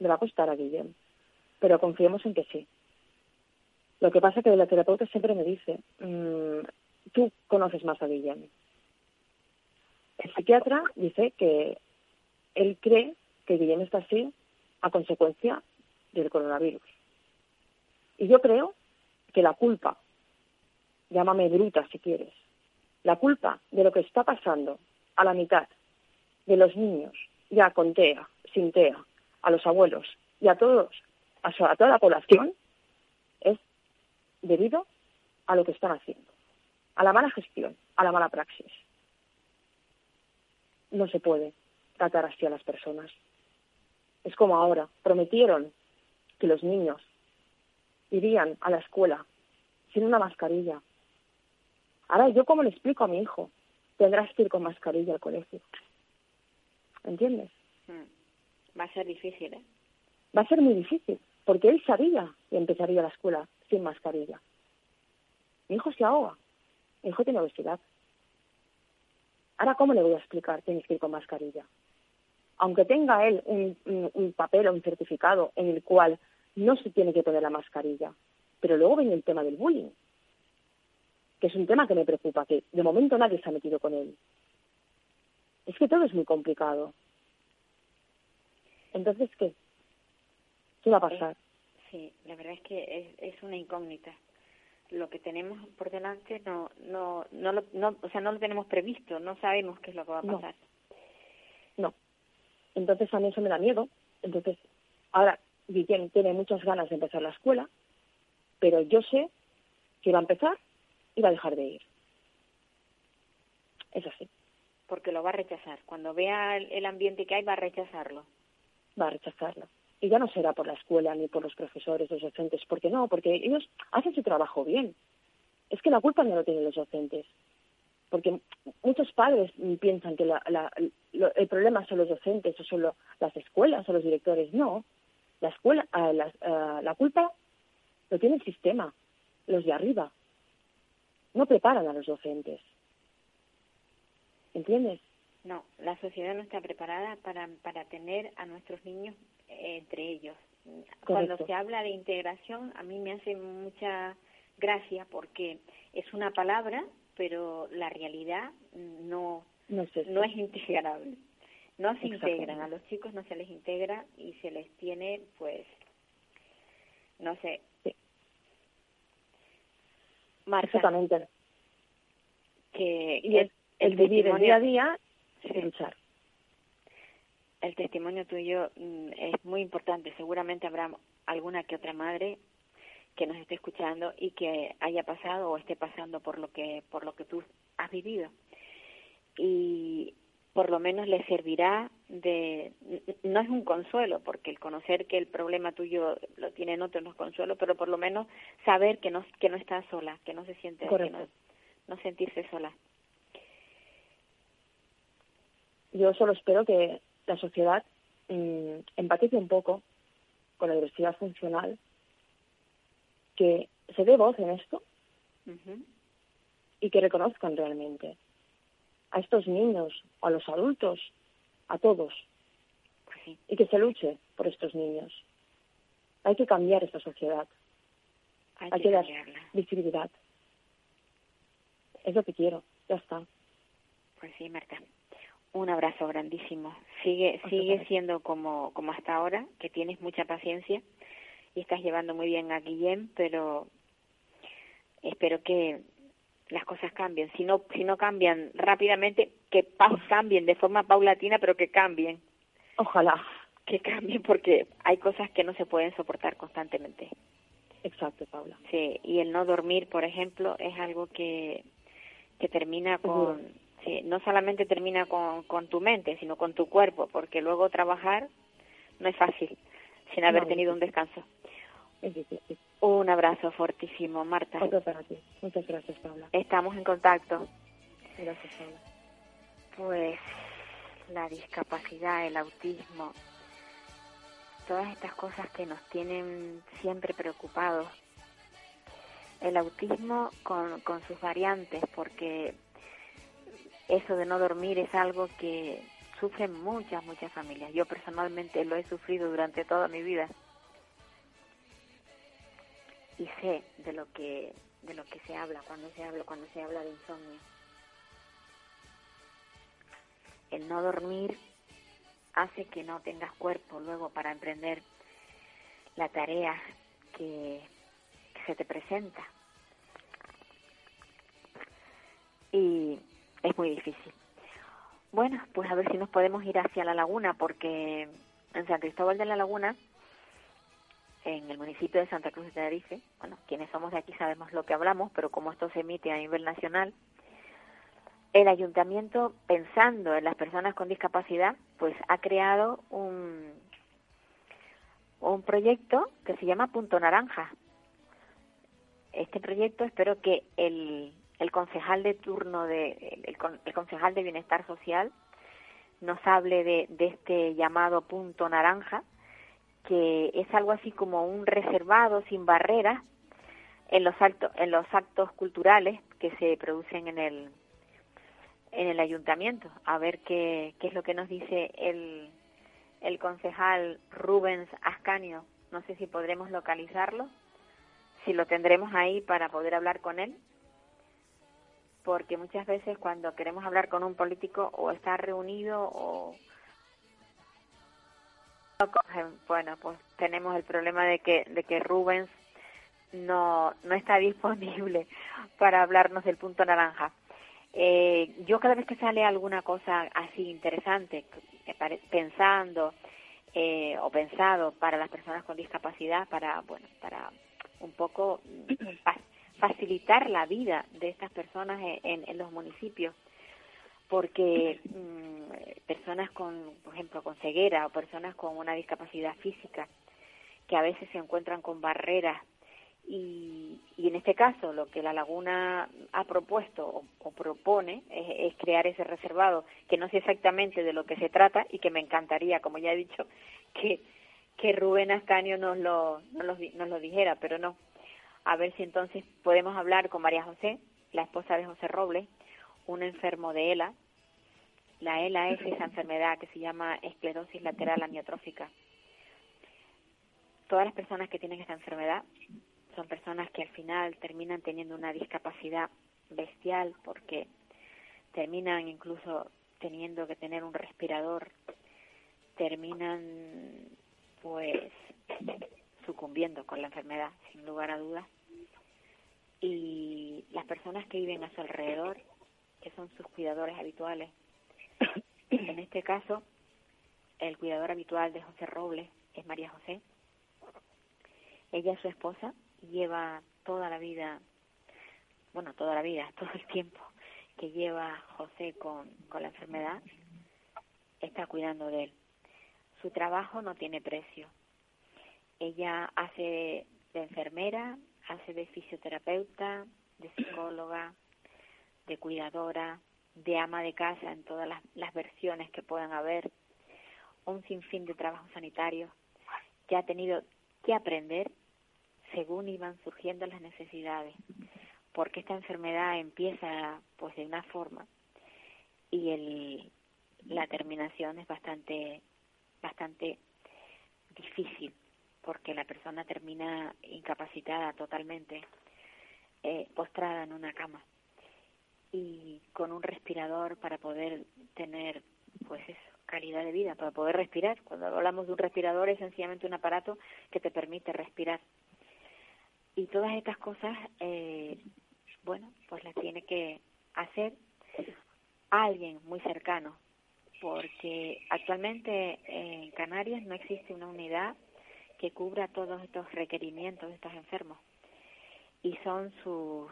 Le va a costar a Guillem. Pero confiemos en que sí. Lo que pasa es que la terapeuta siempre me dice, mm, tú conoces más a Guillem. El psiquiatra dice que él cree que Guillem está así a consecuencia del coronavirus. Y yo creo que la culpa, llámame bruta si quieres, la culpa de lo que está pasando a la mitad de los niños, ya con TEA, sin TEA, a los abuelos y a todos, a, a toda la población, es debido a lo que están haciendo, a la mala gestión, a la mala praxis. No se puede tratar así a las personas. Es como ahora, prometieron que los niños irían a la escuela sin una mascarilla. Ahora, ¿yo cómo le explico a mi hijo? Tendrás que ir con mascarilla al colegio. ¿Entiendes? Mm. Va a ser difícil, ¿eh? Va a ser muy difícil, porque él sabía que empezaría la escuela sin mascarilla. Mi hijo se ahoga. Mi hijo tiene obesidad. Ahora, ¿cómo le voy a explicar? Tienes que ir con mascarilla. Aunque tenga él un, un, un papel o un certificado en el cual no se tiene que poner la mascarilla. Pero luego viene el tema del bullying, que es un tema que me preocupa, que de momento nadie se ha metido con él. Es que todo es muy complicado. Entonces, ¿qué? ¿Qué va a pasar? Sí, la verdad es que es, es una incógnita. Lo que tenemos por delante no, no, no, lo, no, o sea, no lo tenemos previsto, no sabemos qué es lo que va a pasar. No. Entonces a mí eso me da miedo. Entonces, ahora Guillén tiene muchas ganas de empezar la escuela, pero yo sé que va a empezar y va a dejar de ir. Es así, Porque lo va a rechazar. Cuando vea el ambiente que hay, va a rechazarlo. va a rechazarlo. Y ya no será por la escuela ni por los profesores, los docentes, porque no, porque ellos hacen su trabajo bien. Es que la culpa no lo tienen los docentes. Porque muchos padres piensan que la- el problema son los docentes o son las escuelas o los directores. No, la escuela, ah, ah, la culpa lo tiene el sistema, los de arriba. No preparan a los docentes. ¿Entiendes? No, la sociedad no está preparada para, para tener a nuestros niños eh, entre ellos. Cuando se habla de integración, a mí me hace mucha gracia porque es una palabra, pero la realidad no, No es eso. no es integrable. No se integran, a los chicos no se les integra y se les tiene, pues, no sé. Sí. Marta, Exactamente. que Y es el, vivir el día a día Sí. el testimonio tuyo mm, es muy importante. Seguramente habrá alguna que otra madre que nos esté escuchando y que haya pasado o esté pasando por lo que por lo que tú has vivido. Y por lo menos le servirá de no es un consuelo porque el conocer que el problema tuyo lo tienen otros no es consuelo, pero por lo menos saber que no que no está sola, que no se siente que no, no sentirse sola. Yo solo espero que la sociedad mm, empatice un poco con la diversidad funcional, que se dé voz en esto Ujú. y que reconozcan realmente a estos niños, a los adultos, a todos, Pues sí. y que se luche por estos niños. Hay que cambiar esta sociedad, Hay, hay que dar visibilidad. Es lo que quiero, ya está. Pues sí, Marta. Un abrazo grandísimo. Sigue, Muchas sigue gracias. siendo como, como hasta ahora, que tienes mucha paciencia y estás llevando muy bien a Guillem, pero espero que las cosas cambien. Si no, si no cambian rápidamente, que pa- cambien de forma paulatina, pero que cambien. Ojalá. Que cambien porque hay cosas que no se pueden soportar constantemente. Exacto, Paula. Sí, y el no dormir, por ejemplo, es algo que, que termina con, sí, no solamente termina con, con tu mente, sino con tu cuerpo, porque luego trabajar no es fácil sin haber No, tenido un descanso. Es difícil. Un abrazo fortísimo, Marta. Otro para ti. Muchas gracias, Paula. Estamos en contacto. Gracias, Paula. Pues la discapacidad, el autismo, todas estas cosas que nos tienen siempre preocupados. El autismo con, con sus variantes, porque eso de no dormir es algo que sufren muchas, muchas familias. Yo personalmente lo he sufrido durante toda mi vida y sé de lo que de lo que se habla cuando se habla cuando se habla de insomnio el no dormir hace que no tengas cuerpo luego para emprender la tarea que, que se te presenta. Y es muy difícil. Bueno, pues a ver si nos podemos ir hacia la laguna, porque en San Cristóbal de la Laguna, en el municipio de Santa Cruz de Tenerife, bueno, quienes somos de aquí sabemos lo que hablamos, pero como esto se emite a nivel nacional, el ayuntamiento, pensando en las personas con discapacidad, pues ha creado un, un proyecto que se llama Punto Naranja. Este proyecto espero que el, el concejal de turno, de, el, el concejal de Bienestar Social, nos hable de, de este llamado Punto Naranja, que es algo así como un reservado sin barreras en los, actos, en los actos culturales que se producen en el, en el ayuntamiento. A ver qué, qué es lo que nos dice el, el concejal Rubens Ascanio. No sé si podremos localizarlo, si lo tendremos ahí para poder hablar con él, porque muchas veces cuando queremos hablar con un político o está reunido o bueno, pues tenemos el problema de que de que Rubens no no está disponible para hablarnos del punto naranja. Eh, yo cada vez que sale alguna cosa así interesante, pensando eh, o pensado para las personas con discapacidad, para bueno, para un poco facilitar la vida de estas personas en, en los municipios, porque mm, personas con, por ejemplo, con ceguera o personas con una discapacidad física que a veces se encuentran con barreras y, y en este caso lo que la laguna ha propuesto o, propone es, crear ese reservado que no sé exactamente de lo que se trata y que me encantaría, como ya he dicho, que, que Rubén Ascanio nos lo, nos, lo, nos lo dijera, pero no. A ver si entonces podemos hablar con María José, la esposa de José Robles, un enfermo de ELA. La ELA es esa enfermedad que se llama esclerosis lateral amiotrófica. Todas las personas que tienen esta enfermedad son personas que al final terminan teniendo una discapacidad bestial porque terminan incluso teniendo que tener un respirador, terminan pues sucumbiendo con la enfermedad, sin lugar a dudas. Y las personas que viven a su alrededor, que son sus cuidadores habituales, en este caso, el cuidador habitual de José Robles es María José. Ella es su esposa lleva toda la vida, bueno, toda la vida, todo el tiempo que lleva José con, con la enfermedad, está cuidando de él. Su trabajo no tiene precio. Ella hace de enfermera, hace de fisioterapeuta, de psicóloga, de cuidadora, de ama de casa en todas las, versiones que puedan haber, un sinfín de trabajos sanitarios que ha tenido que aprender según iban surgiendo las necesidades, porque esta enfermedad empieza pues de una forma y el, la terminación es bastante bastante difícil porque la persona termina incapacitada totalmente, eh, postrada en una cama y con un respirador para poder tener pues eso, calidad de vida, para poder respirar. Cuando hablamos de un respirador es sencillamente un aparato que te permite respirar y todas estas cosas, eh, bueno, pues las tiene que hacer alguien muy cercano, porque actualmente en Canarias no existe una unidad que cubra todos estos requerimientos de estos enfermos y son sus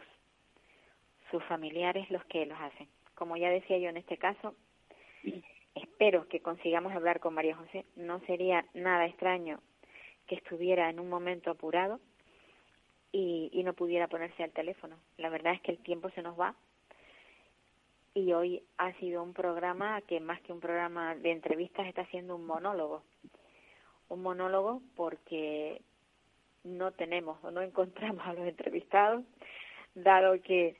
sus familiares los que los hacen. Como ya decía yo en este caso, espero que consigamos hablar con María José. No sería nada extraño que estuviera en un momento apurado y, y no pudiera ponerse al teléfono. La verdad es que el tiempo se nos va y hoy ha sido un programa que más que un programa de entrevistas está siendo un monólogo. Un monólogo porque no tenemos o no encontramos a los entrevistados, dado que,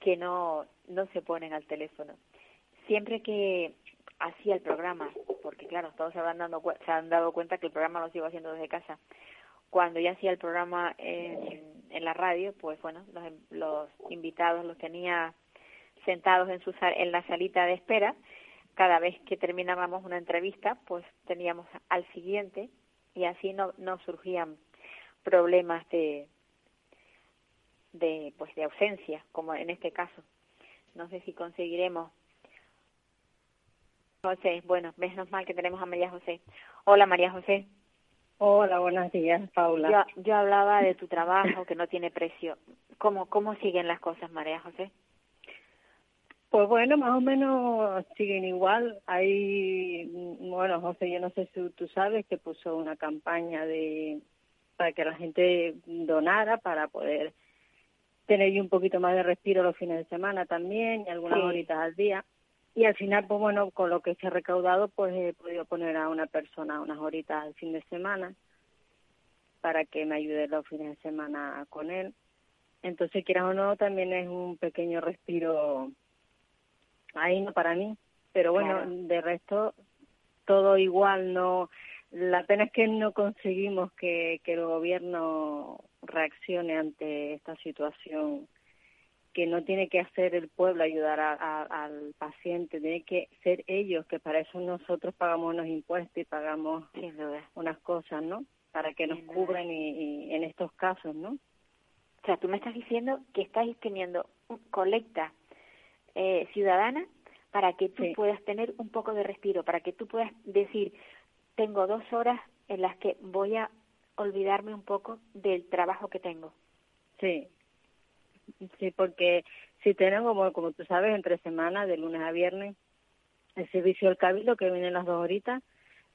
que no, no se ponen al teléfono. Siempre que hacía el programa, porque claro, todos se, habrán dado, se han dado cuenta que el programa lo sigo haciendo desde casa, cuando ya hacía el programa en, en la radio, pues bueno, los, los, invitados los tenía sentados en, su, en la salita de espera. Cada vez que terminábamos una entrevista, pues teníamos al siguiente y así no, no surgían problemas de, de, pues de ausencia, como en este caso. No sé si conseguiremos. José, bueno, menos mal que tenemos a María José. Hola María José. Hola, buenos días, Paula. Yo, yo hablaba de tu trabajo que no tiene precio. ¿Cómo, ¿Cómo siguen las cosas, María José? Pues bueno, más o menos siguen igual. Hay, bueno, José, yo no sé si tú sabes que puso una campaña de para que la gente donara para poder tener un poquito más de respiro los fines de semana también y algunas horitas al día. Y al final, pues bueno, con lo que se ha recaudado, pues he podido poner a una persona unas horitas al fin de semana para que me ayude los fines de semana con él. Entonces, quieras o no, también es un pequeño respiro ahí, no para mí. Pero bueno, de resto, todo igual, no. La pena es que no conseguimos que, que el gobierno reaccione ante esta situación que no tiene que hacer el pueblo ayudar al paciente, tiene que ser ellos, que para eso nosotros pagamos unos impuestos y pagamos unas cosas, ¿no? Para que nos cubran y, en estos casos, ¿no? O sea, tú me estás diciendo que estáis teniendo colecta eh, ciudadana para que tú puedas tener un poco de respiro, para que tú puedas decir, tengo dos horas en las que voy a olvidarme un poco del trabajo que tengo. Sí, sí, porque si tenemos, como, como tú sabes, entre semanas, de lunes a viernes, el servicio del cabildo que viene las dos horitas,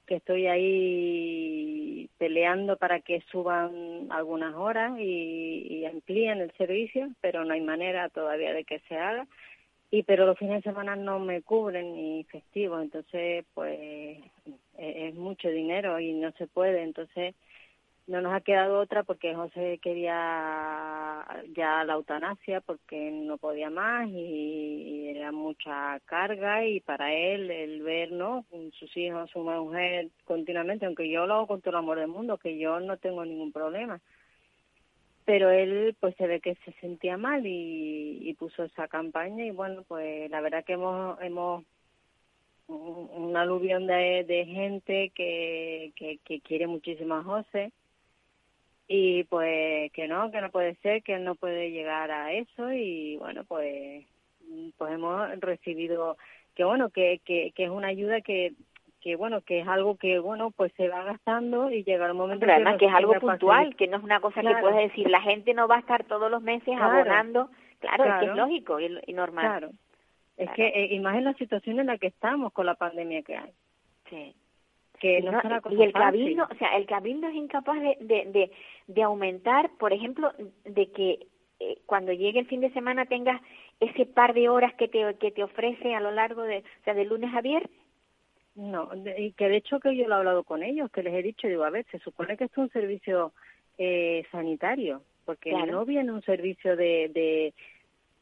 que estoy ahí peleando para que suban algunas horas y, y amplíen el servicio, pero no hay manera todavía de que se haga y pero los fines de semana no me cubren ni festivos entonces pues e-, es mucho dinero y no se puede entonces no nos ha quedado otra porque José quería ya la eutanasia porque no podía más y, era mucha carga y para él el ver no sus hijos su mujer continuamente aunque yo lo hago con todo el amor del mundo que yo no tengo ningún problema pero él pues se ve que se sentía mal y, puso esa campaña y bueno pues la verdad que hemos hemos un, aluvión de, de gente que, que, que quiere muchísimo a José y pues que no que no puede ser que él no puede llegar a eso y bueno pues pues hemos recibido que bueno que, que, que es una ayuda que que bueno que es algo que bueno pues se va gastando y llega el momento pero además que, es algo puntual que no es una cosa que puedes decir la gente no va a estar todos los meses abonando. Claro, es que es lógico y, normal. Claro. Es que eh, y más en la situación en la que estamos con la pandemia que hay. Sí. Que no, y el cabildo o sea el cabildo es incapaz de de, de, aumentar por ejemplo de que eh, cuando llegue el fin de semana tengas ese par de horas que te que te ofrece a lo largo de o sea de lunes a viernes no, y que de hecho que yo lo he hablado con ellos, que les he dicho, digo, a ver, se supone que esto es un servicio eh, sanitario, porque no viene un servicio de, de,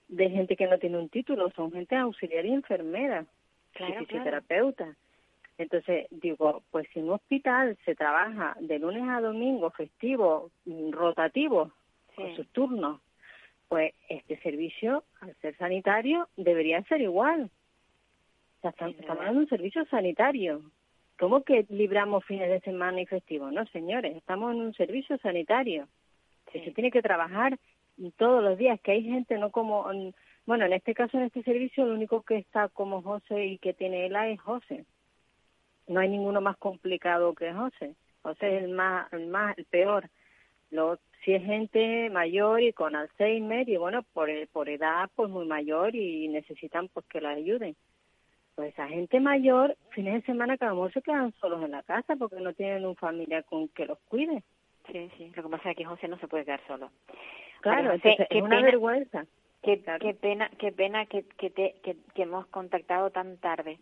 de gente que no tiene un título, son gente auxiliar y enfermera, y fisioterapeuta. Entonces, digo, pues si en un hospital se trabaja de lunes a domingo, festivo, mm, rotativo, con sus turnos, pues este servicio, al ser sanitario, debería ser igual estamos, hablando de un servicio sanitario. ¿Cómo que libramos fines de semana y festivos? No, señores, estamos en un servicio sanitario. Que se tiene que trabajar todos los días, que hay gente no como... Bueno, en este caso, en este servicio, lo único que está como José y que tiene ELA es José. No hay ninguno más complicado que José. José es el más, el más, el peor. Lo, si es gente mayor y con Alzheimer y bueno, por, por edad pues muy mayor y necesitan pues que la ayuden pues esa gente mayor, fines de semana cada uno se quedan solos en la casa porque no tienen un familia con que los cuide. Sí, sí, lo que pasa es que José no se puede quedar solo. Claro, es una vergüenza. Qué, qué pena, qué pena que, que, te, que, hemos contactado tan tarde.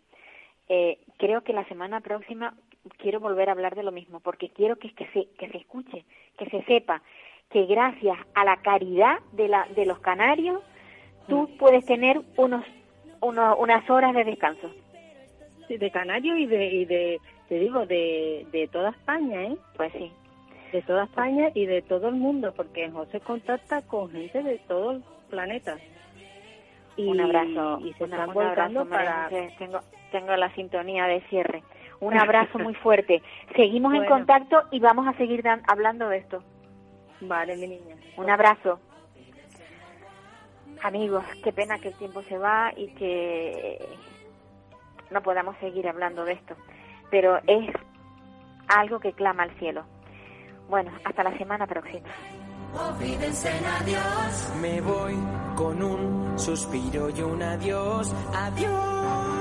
Eh, creo que la semana próxima quiero volver a hablar de lo mismo, porque quiero que, que, se, que se escuche, que se sepa que gracias a la caridad de, la, de los canarios, tú puedes tener unos uno, unas horas de descanso. Sí, de Canario y de, y de te digo, de, de toda España, ¿eh? Pues sí. De toda España y de todo el mundo, porque José contacta con gente de todo el planeta. Y, un abrazo. Y se están volcando para... Tengo, tengo la sintonía de cierre. Un abrazo muy fuerte. Seguimos en contacto y vamos a seguir hablando de esto. Vale, mi niña. Un abrazo. Amigos, qué pena que el tiempo se va y que no podamos seguir hablando de esto, pero es algo que clama al cielo. Bueno, hasta la semana próxima. olvídense en adiós. Me voy con un suspiro y un adiós, adiós.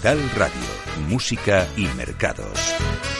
Capital Radio, Música y Mercados.